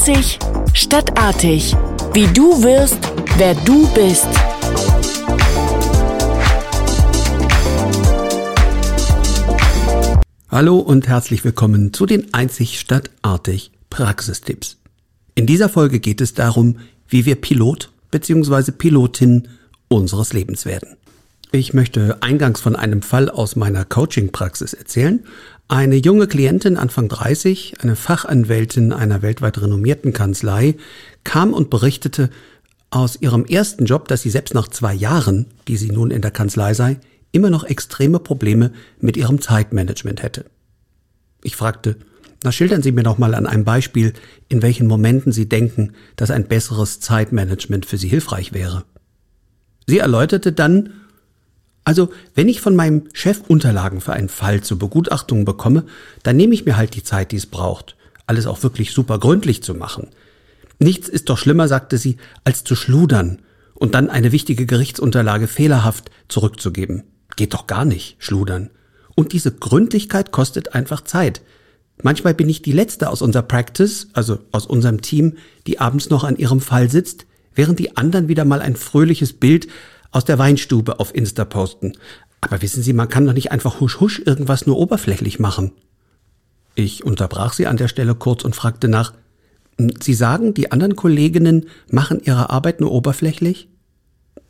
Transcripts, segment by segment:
Einzig stadtartig. Wie du wirst, wer du bist. Hallo und herzlich willkommen zu den Einzig stadtartig Praxistipps. In dieser Folge geht es darum, wie wir Pilot bzw. Pilotin unseres Lebens werden. Ich möchte eingangs von einem Fall aus meiner Coaching-Praxis erzählen. Eine junge Klientin, Anfang 30, eine Fachanwältin einer weltweit renommierten Kanzlei, kam und berichtete aus ihrem ersten Job, dass sie selbst nach zwei Jahren, die sie nun in der Kanzlei sei, immer noch extreme Probleme mit ihrem Zeitmanagement hätte. Ich fragte, na schildern Sie mir doch mal an einem Beispiel, in welchen Momenten Sie denken, dass ein besseres Zeitmanagement für Sie hilfreich wäre. Sie erläuterte dann, also, wenn ich von meinem Chef Unterlagen für einen Fall zur Begutachtung bekomme, dann nehme ich mir halt die Zeit, die es braucht, alles auch wirklich super gründlich zu machen. Nichts ist doch schlimmer, sagte sie, als zu schludern und dann eine wichtige Gerichtsunterlage fehlerhaft zurückzugeben. Geht doch gar nicht, schludern. Und diese Gründlichkeit kostet einfach Zeit. Manchmal bin ich die Letzte aus unserer Practice, also aus unserem Team, die abends noch an ihrem Fall sitzt, während die anderen wieder mal ein fröhliches Bild aus der Weinstube auf Insta posten. Aber wissen Sie, man kann doch nicht einfach husch husch irgendwas nur oberflächlich machen. Ich unterbrach sie an der Stelle kurz und fragte nach, Sie sagen, die anderen Kolleginnen machen ihre Arbeit nur oberflächlich?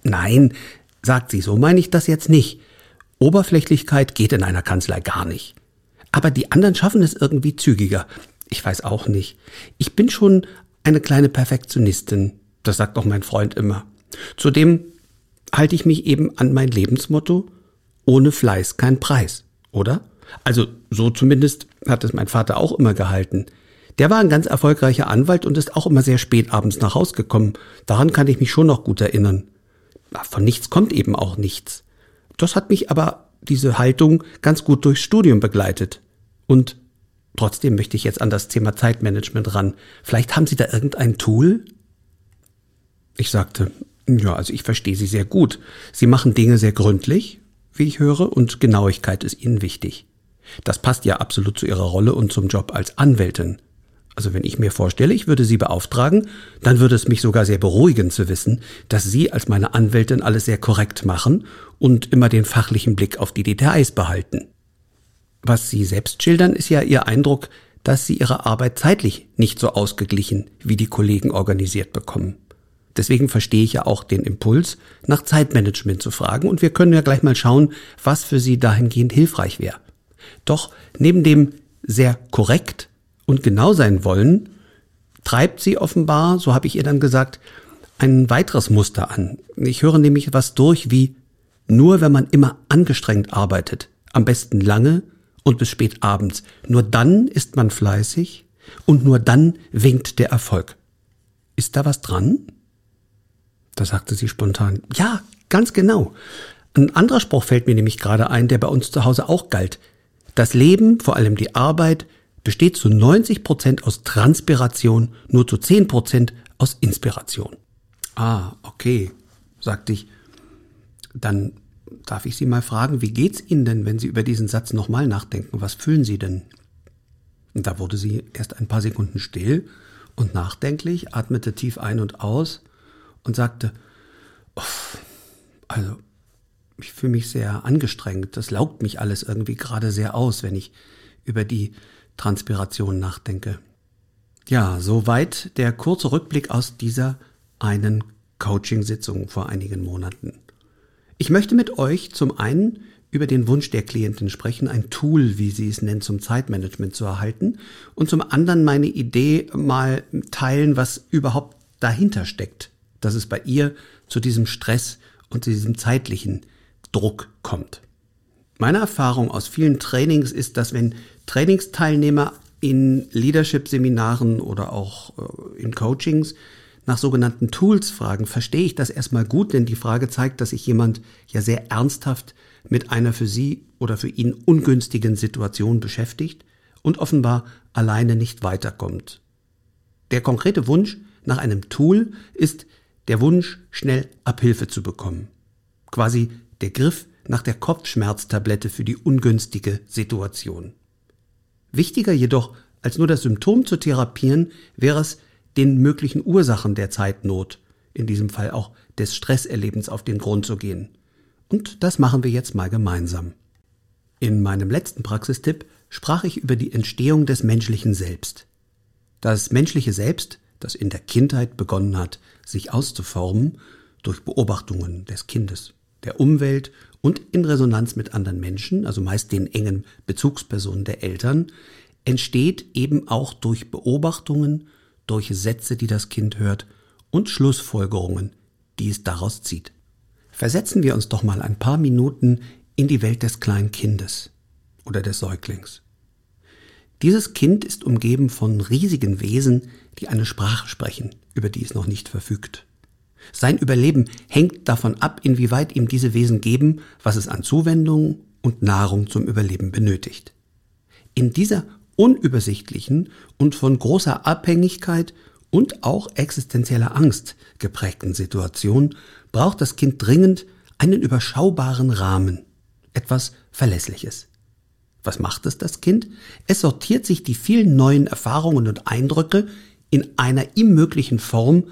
Nein, sagt sie, so meine ich das jetzt nicht. Oberflächlichkeit geht in einer Kanzlei gar nicht. Aber die anderen schaffen es irgendwie zügiger. Ich weiß auch nicht. Ich bin schon eine kleine Perfektionistin. Das sagt auch mein Freund immer. Zudem halte ich mich eben an mein Lebensmotto, ohne Fleiß kein Preis, oder? Also so zumindest hat es mein Vater auch immer gehalten. Der war ein ganz erfolgreicher Anwalt und ist auch immer sehr spät abends nach Haus gekommen. Daran kann ich mich schon noch gut erinnern. Von nichts kommt eben auch nichts. Das hat mich aber diese Haltung ganz gut durchs Studium begleitet. Und trotzdem möchte ich jetzt an das Thema Zeitmanagement ran. Vielleicht haben Sie da irgendein Tool? Ich sagte, ja, also ich verstehe Sie sehr gut. Sie machen Dinge sehr gründlich, wie ich höre, und Genauigkeit ist Ihnen wichtig. Das passt ja absolut zu Ihrer Rolle und zum Job als Anwältin. Also wenn ich mir vorstelle, ich würde Sie beauftragen, dann würde es mich sogar sehr beruhigen zu wissen, dass Sie als meine Anwältin alles sehr korrekt machen und immer den fachlichen Blick auf die Details behalten. Was Sie selbst schildern, ist ja Ihr Eindruck, dass Sie Ihre Arbeit zeitlich nicht so ausgeglichen wie die Kollegen organisiert bekommen. Deswegen verstehe ich ja auch den Impuls, nach Zeitmanagement zu fragen und wir können ja gleich mal schauen, was für Sie dahingehend hilfreich wäre. Doch neben dem sehr korrekt und genau sein wollen, treibt sie offenbar, so habe ich ihr dann gesagt, ein weiteres Muster an. Ich höre nämlich was durch wie nur wenn man immer angestrengt arbeitet, am besten lange und bis spät abends, nur dann ist man fleißig und nur dann winkt der Erfolg. Ist da was dran? Da sagte sie spontan, ja, ganz genau. Ein anderer Spruch fällt mir nämlich gerade ein, der bei uns zu Hause auch galt. Das Leben, vor allem die Arbeit, besteht zu 90 Prozent aus Transpiration, nur zu 10 Prozent aus Inspiration. Ah, okay, sagte ich. Dann darf ich Sie mal fragen, wie geht's Ihnen denn, wenn Sie über diesen Satz nochmal nachdenken? Was fühlen Sie denn? Da wurde sie erst ein paar Sekunden still und nachdenklich, atmete tief ein und aus und sagte, also ich fühle mich sehr angestrengt, das laugt mich alles irgendwie gerade sehr aus, wenn ich über die Transpiration nachdenke. Ja, soweit der kurze Rückblick aus dieser einen Coaching-Sitzung vor einigen Monaten. Ich möchte mit euch zum einen über den Wunsch der Klientin sprechen, ein Tool, wie sie es nennt, zum Zeitmanagement zu erhalten und zum anderen meine Idee mal teilen, was überhaupt dahinter steckt dass es bei ihr zu diesem Stress und zu diesem zeitlichen Druck kommt. Meine Erfahrung aus vielen Trainings ist, dass wenn Trainingsteilnehmer in Leadership-Seminaren oder auch äh, in Coachings nach sogenannten Tools fragen, verstehe ich das erstmal gut, denn die Frage zeigt, dass sich jemand ja sehr ernsthaft mit einer für sie oder für ihn ungünstigen Situation beschäftigt und offenbar alleine nicht weiterkommt. Der konkrete Wunsch nach einem Tool ist der Wunsch, schnell Abhilfe zu bekommen. Quasi der Griff nach der Kopfschmerztablette für die ungünstige Situation. Wichtiger jedoch, als nur das Symptom zu therapieren, wäre es, den möglichen Ursachen der Zeitnot, in diesem Fall auch des Stresserlebens auf den Grund zu gehen. Und das machen wir jetzt mal gemeinsam. In meinem letzten Praxistipp sprach ich über die Entstehung des menschlichen Selbst. Das menschliche Selbst, das in der Kindheit begonnen hat, sich auszuformen, durch Beobachtungen des Kindes, der Umwelt und in Resonanz mit anderen Menschen, also meist den engen Bezugspersonen der Eltern, entsteht eben auch durch Beobachtungen, durch Sätze, die das Kind hört und Schlussfolgerungen, die es daraus zieht. Versetzen wir uns doch mal ein paar Minuten in die Welt des kleinen Kindes oder des Säuglings. Dieses Kind ist umgeben von riesigen Wesen, die eine Sprache sprechen, über die es noch nicht verfügt. Sein Überleben hängt davon ab, inwieweit ihm diese Wesen geben, was es an Zuwendung und Nahrung zum Überleben benötigt. In dieser unübersichtlichen und von großer Abhängigkeit und auch existenzieller Angst geprägten Situation braucht das Kind dringend einen überschaubaren Rahmen, etwas Verlässliches. Was macht es das Kind? Es sortiert sich die vielen neuen Erfahrungen und Eindrücke in einer ihm möglichen Form,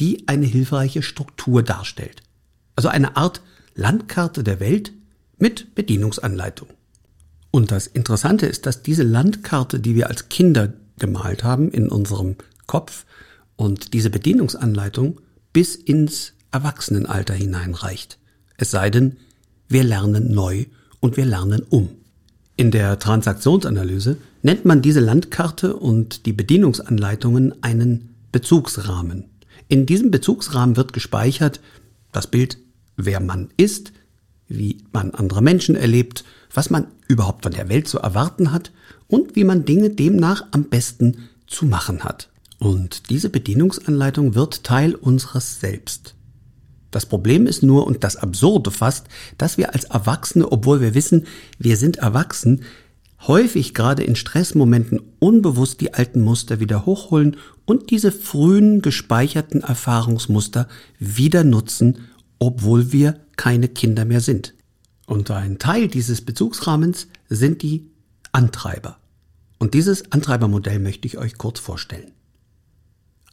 die eine hilfreiche Struktur darstellt. Also eine Art Landkarte der Welt mit Bedienungsanleitung. Und das Interessante ist, dass diese Landkarte, die wir als Kinder gemalt haben in unserem Kopf und diese Bedienungsanleitung bis ins Erwachsenenalter hineinreicht. Es sei denn, wir lernen neu und wir lernen um. In der Transaktionsanalyse nennt man diese Landkarte und die Bedienungsanleitungen einen Bezugsrahmen. In diesem Bezugsrahmen wird gespeichert das Bild, wer man ist, wie man andere Menschen erlebt, was man überhaupt von der Welt zu erwarten hat und wie man Dinge demnach am besten zu machen hat. Und diese Bedienungsanleitung wird Teil unseres Selbst. Das Problem ist nur und das Absurde fast, dass wir als Erwachsene, obwohl wir wissen, wir sind erwachsen, häufig gerade in Stressmomenten unbewusst die alten Muster wieder hochholen und diese frühen gespeicherten Erfahrungsmuster wieder nutzen, obwohl wir keine Kinder mehr sind. Und ein Teil dieses Bezugsrahmens sind die Antreiber. Und dieses Antreibermodell möchte ich euch kurz vorstellen.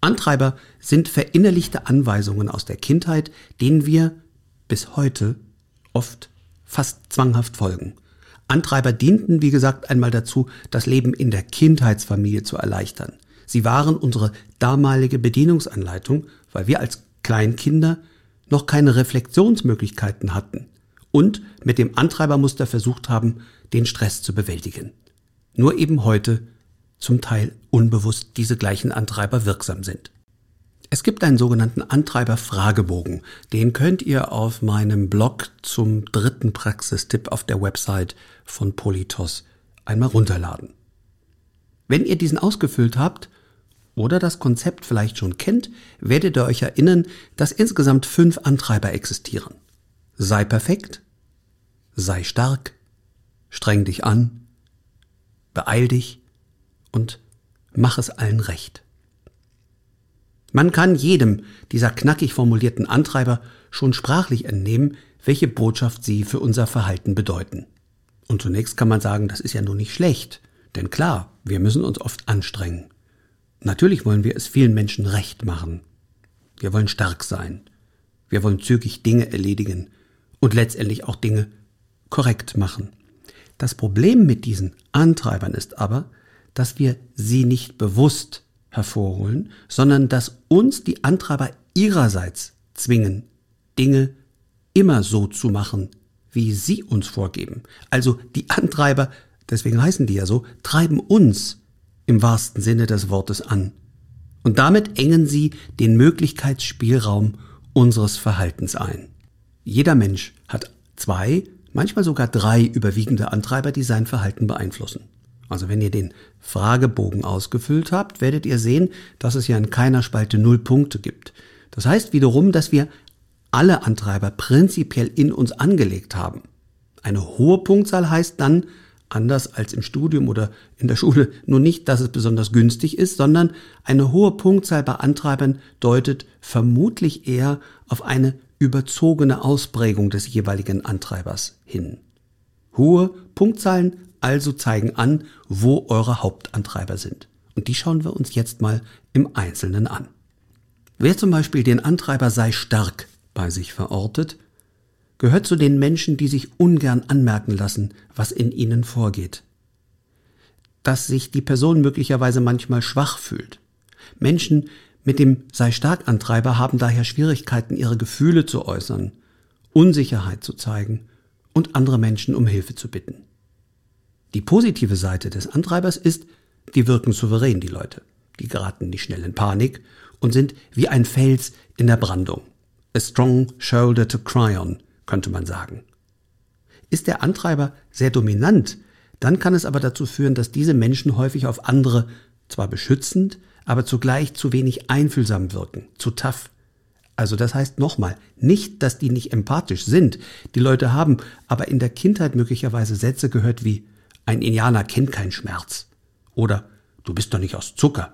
Antreiber sind verinnerlichte Anweisungen aus der Kindheit, denen wir bis heute oft fast zwanghaft folgen. Antreiber dienten, wie gesagt, einmal dazu, das Leben in der Kindheitsfamilie zu erleichtern. Sie waren unsere damalige Bedienungsanleitung, weil wir als Kleinkinder noch keine Reflexionsmöglichkeiten hatten und mit dem Antreibermuster versucht haben, den Stress zu bewältigen. Nur eben heute zum Teil unbewusst diese gleichen Antreiber wirksam sind. Es gibt einen sogenannten Antreiber-Fragebogen. Den könnt ihr auf meinem Blog zum dritten Praxistipp auf der Website von Politos einmal runterladen. Wenn ihr diesen ausgefüllt habt oder das Konzept vielleicht schon kennt, werdet ihr euch erinnern, dass insgesamt fünf Antreiber existieren. Sei perfekt, sei stark, streng dich an, beeil dich, und mach es allen recht. Man kann jedem dieser knackig formulierten Antreiber schon sprachlich entnehmen, welche Botschaft sie für unser Verhalten bedeuten. Und zunächst kann man sagen, das ist ja nur nicht schlecht, denn klar, wir müssen uns oft anstrengen. Natürlich wollen wir es vielen Menschen recht machen. Wir wollen stark sein. Wir wollen zügig Dinge erledigen und letztendlich auch Dinge korrekt machen. Das Problem mit diesen Antreibern ist aber, dass wir sie nicht bewusst hervorholen, sondern dass uns die Antreiber ihrerseits zwingen, Dinge immer so zu machen, wie sie uns vorgeben. Also die Antreiber, deswegen heißen die ja so, treiben uns im wahrsten Sinne des Wortes an. Und damit engen sie den Möglichkeitsspielraum unseres Verhaltens ein. Jeder Mensch hat zwei, manchmal sogar drei überwiegende Antreiber, die sein Verhalten beeinflussen. Also wenn ihr den Fragebogen ausgefüllt habt, werdet ihr sehen, dass es ja in keiner Spalte null Punkte gibt. Das heißt wiederum, dass wir alle Antreiber prinzipiell in uns angelegt haben. Eine hohe Punktzahl heißt dann, anders als im Studium oder in der Schule, nur nicht, dass es besonders günstig ist, sondern eine hohe Punktzahl bei Antreibern deutet vermutlich eher auf eine überzogene Ausprägung des jeweiligen Antreibers hin. Hohe Punktzahlen also zeigen an, wo eure Hauptantreiber sind. Und die schauen wir uns jetzt mal im Einzelnen an. Wer zum Beispiel den Antreiber sei stark bei sich verortet, gehört zu den Menschen, die sich ungern anmerken lassen, was in ihnen vorgeht. Dass sich die Person möglicherweise manchmal schwach fühlt. Menschen mit dem sei stark Antreiber haben daher Schwierigkeiten, ihre Gefühle zu äußern, Unsicherheit zu zeigen und andere Menschen um Hilfe zu bitten. Die positive Seite des Antreibers ist, die wirken souverän, die Leute. Die geraten nicht schnell in Panik und sind wie ein Fels in der Brandung. A strong shoulder to cry on, könnte man sagen. Ist der Antreiber sehr dominant, dann kann es aber dazu führen, dass diese Menschen häufig auf andere zwar beschützend, aber zugleich zu wenig einfühlsam wirken, zu tough. Also das heißt nochmal, nicht, dass die nicht empathisch sind. Die Leute haben aber in der Kindheit möglicherweise Sätze gehört wie ein Indianer kennt keinen Schmerz oder du bist doch nicht aus Zucker.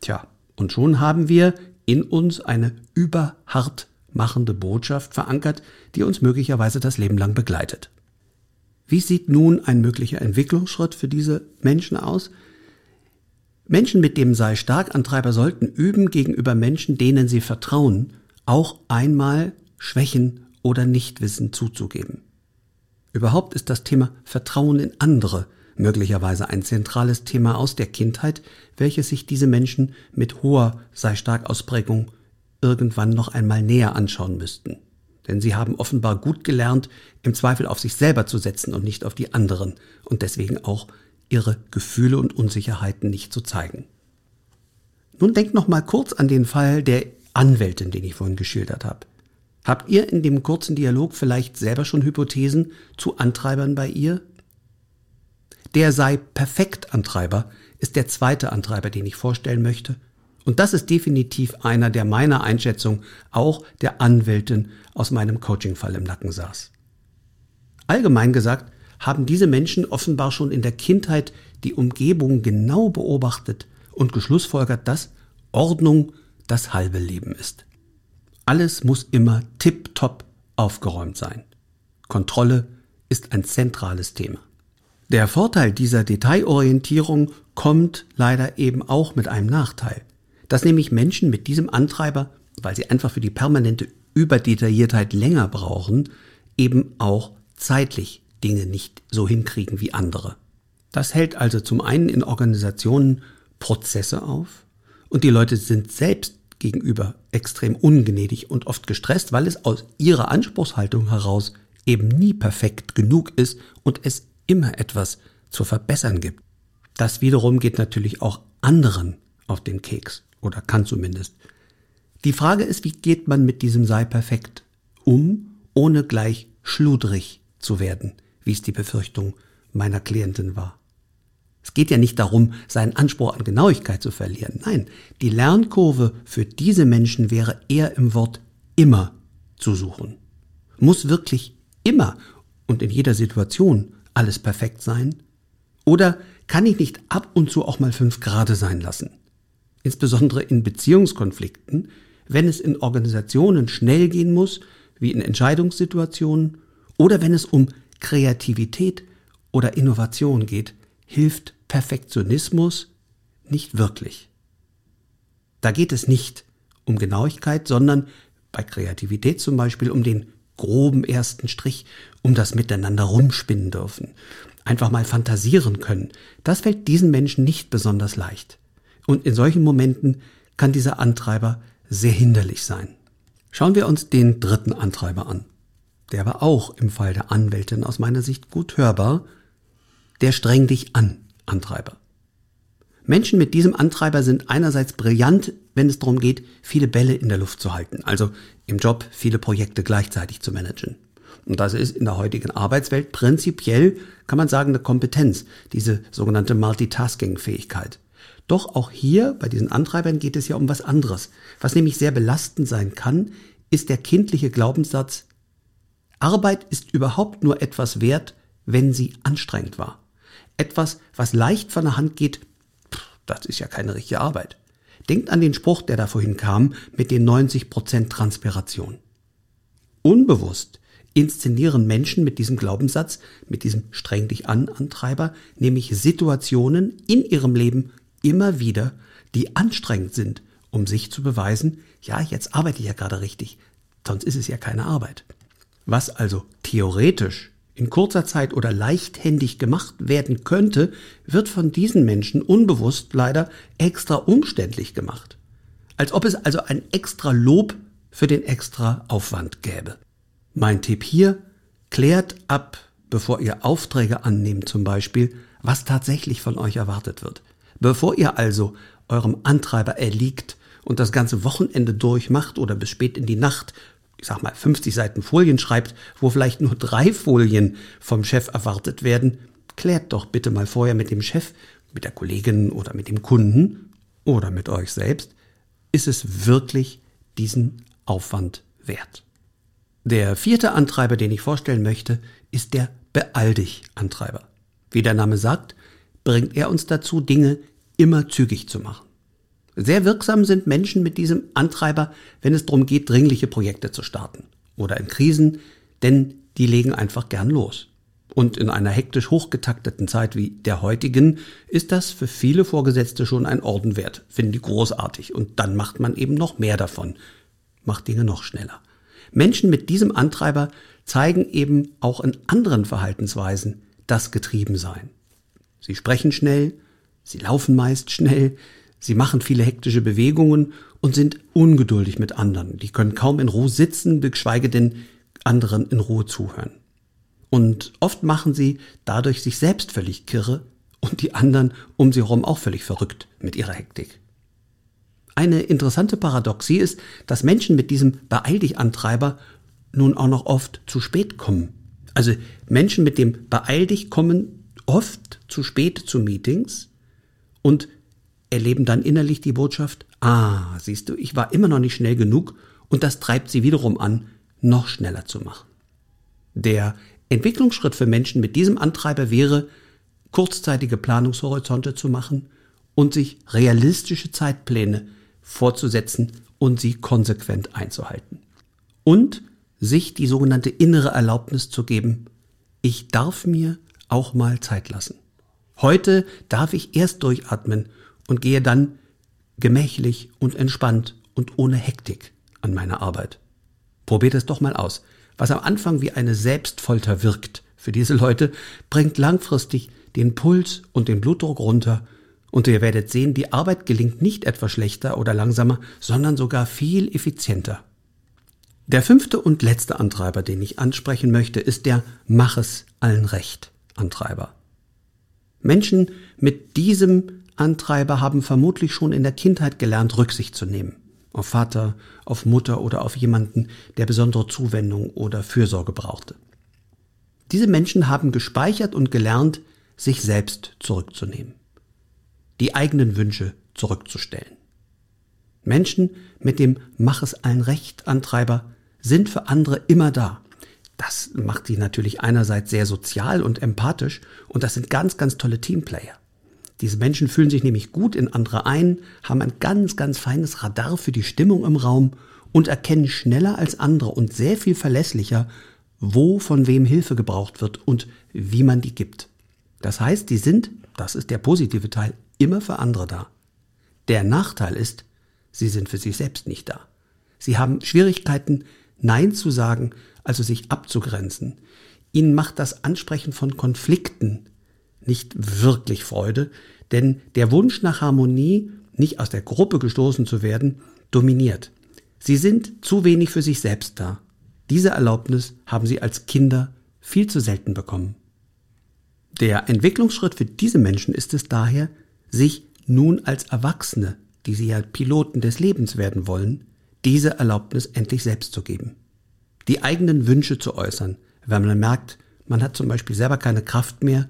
Tja, und schon haben wir in uns eine überhart machende Botschaft verankert, die uns möglicherweise das Leben lang begleitet. Wie sieht nun ein möglicher Entwicklungsschritt für diese Menschen aus? Menschen mit dem sei stark Antreiber sollten üben, gegenüber Menschen, denen sie vertrauen, auch einmal Schwächen oder Nichtwissen zuzugeben. Überhaupt ist das Thema Vertrauen in andere möglicherweise ein zentrales Thema aus der Kindheit, welches sich diese Menschen mit hoher sei stark Ausprägung irgendwann noch einmal näher anschauen müssten. Denn sie haben offenbar gut gelernt, im Zweifel auf sich selber zu setzen und nicht auf die anderen und deswegen auch ihre Gefühle und Unsicherheiten nicht zu zeigen. Nun denkt noch mal kurz an den Fall der Anwältin, den ich vorhin geschildert habe. Habt ihr in dem kurzen Dialog vielleicht selber schon Hypothesen zu Antreibern bei ihr? Der sei perfekt Antreiber ist der zweite Antreiber, den ich vorstellen möchte und das ist definitiv einer, der meiner Einschätzung auch der Anwältin aus meinem Coachingfall im Nacken saß. Allgemein gesagt haben diese Menschen offenbar schon in der Kindheit die Umgebung genau beobachtet und geschlussfolgert, dass Ordnung das halbe Leben ist. Alles muss immer tipptopp aufgeräumt sein. Kontrolle ist ein zentrales Thema. Der Vorteil dieser Detailorientierung kommt leider eben auch mit einem Nachteil dass nämlich Menschen mit diesem Antreiber, weil sie einfach für die permanente Überdetailliertheit länger brauchen, eben auch zeitlich Dinge nicht so hinkriegen wie andere. Das hält also zum einen in Organisationen Prozesse auf und die Leute sind selbst gegenüber extrem ungnädig und oft gestresst, weil es aus ihrer Anspruchshaltung heraus eben nie perfekt genug ist und es immer etwas zu verbessern gibt. Das wiederum geht natürlich auch anderen auf den Keks. Oder kann zumindest. Die Frage ist, wie geht man mit diesem Sei perfekt um, ohne gleich schludrig zu werden, wie es die Befürchtung meiner Klientin war. Es geht ja nicht darum, seinen Anspruch an Genauigkeit zu verlieren. Nein, die Lernkurve für diese Menschen wäre eher im Wort immer zu suchen. Muss wirklich immer und in jeder Situation alles perfekt sein? Oder kann ich nicht ab und zu auch mal fünf Grade sein lassen? insbesondere in Beziehungskonflikten, wenn es in Organisationen schnell gehen muss, wie in Entscheidungssituationen, oder wenn es um Kreativität oder Innovation geht, hilft Perfektionismus nicht wirklich. Da geht es nicht um Genauigkeit, sondern bei Kreativität zum Beispiel um den groben ersten Strich, um das Miteinander rumspinnen dürfen, einfach mal fantasieren können. Das fällt diesen Menschen nicht besonders leicht. Und in solchen Momenten kann dieser Antreiber sehr hinderlich sein. Schauen wir uns den dritten Antreiber an. Der war auch im Fall der Anwältin aus meiner Sicht gut hörbar. Der streng dich an Antreiber. Menschen mit diesem Antreiber sind einerseits brillant, wenn es darum geht, viele Bälle in der Luft zu halten, also im Job viele Projekte gleichzeitig zu managen. Und das ist in der heutigen Arbeitswelt prinzipiell, kann man sagen, eine Kompetenz, diese sogenannte Multitasking-Fähigkeit. Doch auch hier bei diesen Antreibern geht es ja um was anderes. Was nämlich sehr belastend sein kann, ist der kindliche Glaubenssatz, Arbeit ist überhaupt nur etwas wert, wenn sie anstrengend war. Etwas, was leicht von der Hand geht, das ist ja keine richtige Arbeit. Denkt an den Spruch, der da vorhin kam, mit den 90% Transpiration. Unbewusst inszenieren Menschen mit diesem Glaubenssatz, mit diesem streng dich an Antreiber, nämlich Situationen in ihrem Leben immer wieder, die anstrengend sind, um sich zu beweisen, ja, jetzt arbeite ich ja gerade richtig, sonst ist es ja keine Arbeit. Was also theoretisch in kurzer Zeit oder leichthändig gemacht werden könnte, wird von diesen Menschen unbewusst leider extra umständlich gemacht. Als ob es also ein extra Lob für den extra Aufwand gäbe. Mein Tipp hier, klärt ab, bevor ihr Aufträge annehmt zum Beispiel, was tatsächlich von euch erwartet wird. Bevor ihr also eurem Antreiber erliegt und das ganze Wochenende durchmacht oder bis spät in die Nacht ich sag mal, 50 Seiten Folien schreibt, wo vielleicht nur drei Folien vom Chef erwartet werden, klärt doch bitte mal vorher mit dem Chef, mit der Kollegin oder mit dem Kunden oder mit euch selbst, ist es wirklich diesen Aufwand wert. Der vierte Antreiber, den ich vorstellen möchte, ist der Beeil dich Antreiber. Wie der Name sagt, bringt er uns dazu, Dinge immer zügig zu machen. Sehr wirksam sind Menschen mit diesem Antreiber, wenn es darum geht, dringliche Projekte zu starten oder in Krisen, denn die legen einfach gern los. Und in einer hektisch hochgetakteten Zeit wie der heutigen ist das für viele Vorgesetzte schon ein Orden wert, finden die großartig. Und dann macht man eben noch mehr davon, macht Dinge noch schneller. Menschen mit diesem Antreiber zeigen eben auch in anderen Verhaltensweisen das Getriebensein. Sie sprechen schnell, sie laufen meist schnell, Sie machen viele hektische Bewegungen und sind ungeduldig mit anderen. Die können kaum in Ruhe sitzen, geschweige denn anderen in Ruhe zuhören. Und oft machen sie dadurch sich selbst völlig kirre und die anderen um sie herum auch völlig verrückt mit ihrer Hektik. Eine interessante Paradoxie ist, dass Menschen mit diesem Beeil dich Antreiber nun auch noch oft zu spät kommen. Also Menschen mit dem Beeil dich kommen oft zu spät zu Meetings und erleben dann innerlich die Botschaft, ah, siehst du, ich war immer noch nicht schnell genug und das treibt sie wiederum an, noch schneller zu machen. Der Entwicklungsschritt für Menschen mit diesem Antreiber wäre, kurzzeitige Planungshorizonte zu machen und sich realistische Zeitpläne vorzusetzen und sie konsequent einzuhalten. Und sich die sogenannte innere Erlaubnis zu geben, ich darf mir auch mal Zeit lassen. Heute darf ich erst durchatmen und gehe dann gemächlich und entspannt und ohne Hektik an meine Arbeit. Probiert es doch mal aus. Was am Anfang wie eine Selbstfolter wirkt für diese Leute, bringt langfristig den Puls und den Blutdruck runter und ihr werdet sehen, die Arbeit gelingt nicht etwa schlechter oder langsamer, sondern sogar viel effizienter. Der fünfte und letzte Antreiber, den ich ansprechen möchte, ist der Mach es allen recht Antreiber. Menschen mit diesem Antreiber haben vermutlich schon in der Kindheit gelernt, Rücksicht zu nehmen. Auf Vater, auf Mutter oder auf jemanden, der besondere Zuwendung oder Fürsorge brauchte. Diese Menschen haben gespeichert und gelernt, sich selbst zurückzunehmen. Die eigenen Wünsche zurückzustellen. Menschen mit dem Mach es allen Recht Antreiber sind für andere immer da. Das macht sie natürlich einerseits sehr sozial und empathisch und das sind ganz, ganz tolle Teamplayer. Diese Menschen fühlen sich nämlich gut in andere ein, haben ein ganz, ganz feines Radar für die Stimmung im Raum und erkennen schneller als andere und sehr viel verlässlicher, wo von wem Hilfe gebraucht wird und wie man die gibt. Das heißt, die sind, das ist der positive Teil, immer für andere da. Der Nachteil ist, sie sind für sich selbst nicht da. Sie haben Schwierigkeiten, Nein zu sagen, also sich abzugrenzen. Ihnen macht das Ansprechen von Konflikten nicht wirklich Freude, denn der Wunsch nach Harmonie, nicht aus der Gruppe gestoßen zu werden, dominiert. Sie sind zu wenig für sich selbst da. Diese Erlaubnis haben sie als Kinder viel zu selten bekommen. Der Entwicklungsschritt für diese Menschen ist es daher, sich nun als Erwachsene, die sie ja Piloten des Lebens werden wollen, diese Erlaubnis endlich selbst zu geben. Die eigenen Wünsche zu äußern, wenn man merkt, man hat zum Beispiel selber keine Kraft mehr,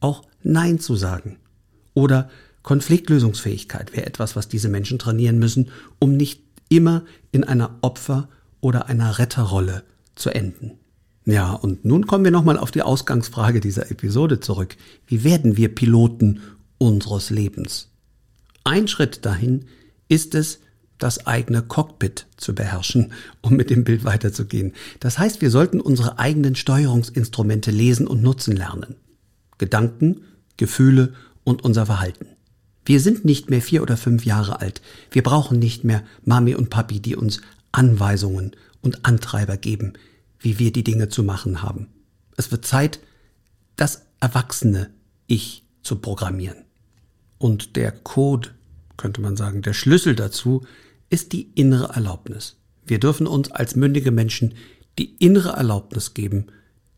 auch Nein zu sagen. Oder Konfliktlösungsfähigkeit wäre etwas, was diese Menschen trainieren müssen, um nicht immer in einer Opfer- oder einer Retterrolle zu enden. Ja, und nun kommen wir nochmal auf die Ausgangsfrage dieser Episode zurück. Wie werden wir Piloten unseres Lebens? Ein Schritt dahin ist es, das eigene Cockpit zu beherrschen, um mit dem Bild weiterzugehen. Das heißt, wir sollten unsere eigenen Steuerungsinstrumente lesen und nutzen lernen. Gedanken, Gefühle und unser Verhalten. Wir sind nicht mehr vier oder fünf Jahre alt. Wir brauchen nicht mehr Mami und Papi, die uns Anweisungen und Antreiber geben, wie wir die Dinge zu machen haben. Es wird Zeit, das erwachsene Ich zu programmieren. Und der Code, könnte man sagen, der Schlüssel dazu ist die innere Erlaubnis. Wir dürfen uns als mündige Menschen die innere Erlaubnis geben,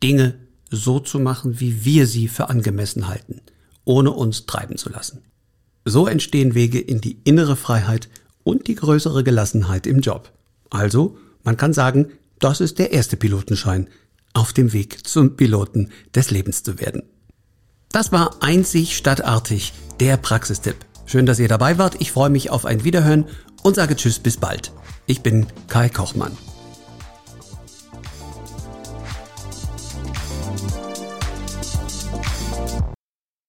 Dinge so zu machen, wie wir sie für angemessen halten, ohne uns treiben zu lassen. So entstehen Wege in die innere Freiheit und die größere Gelassenheit im Job. Also, man kann sagen, das ist der erste Pilotenschein auf dem Weg zum Piloten des Lebens zu werden. Das war einzig stadtartig der Praxistipp. Schön, dass ihr dabei wart. Ich freue mich auf ein Wiederhören und sage Tschüss bis bald. Ich bin Kai Kochmann.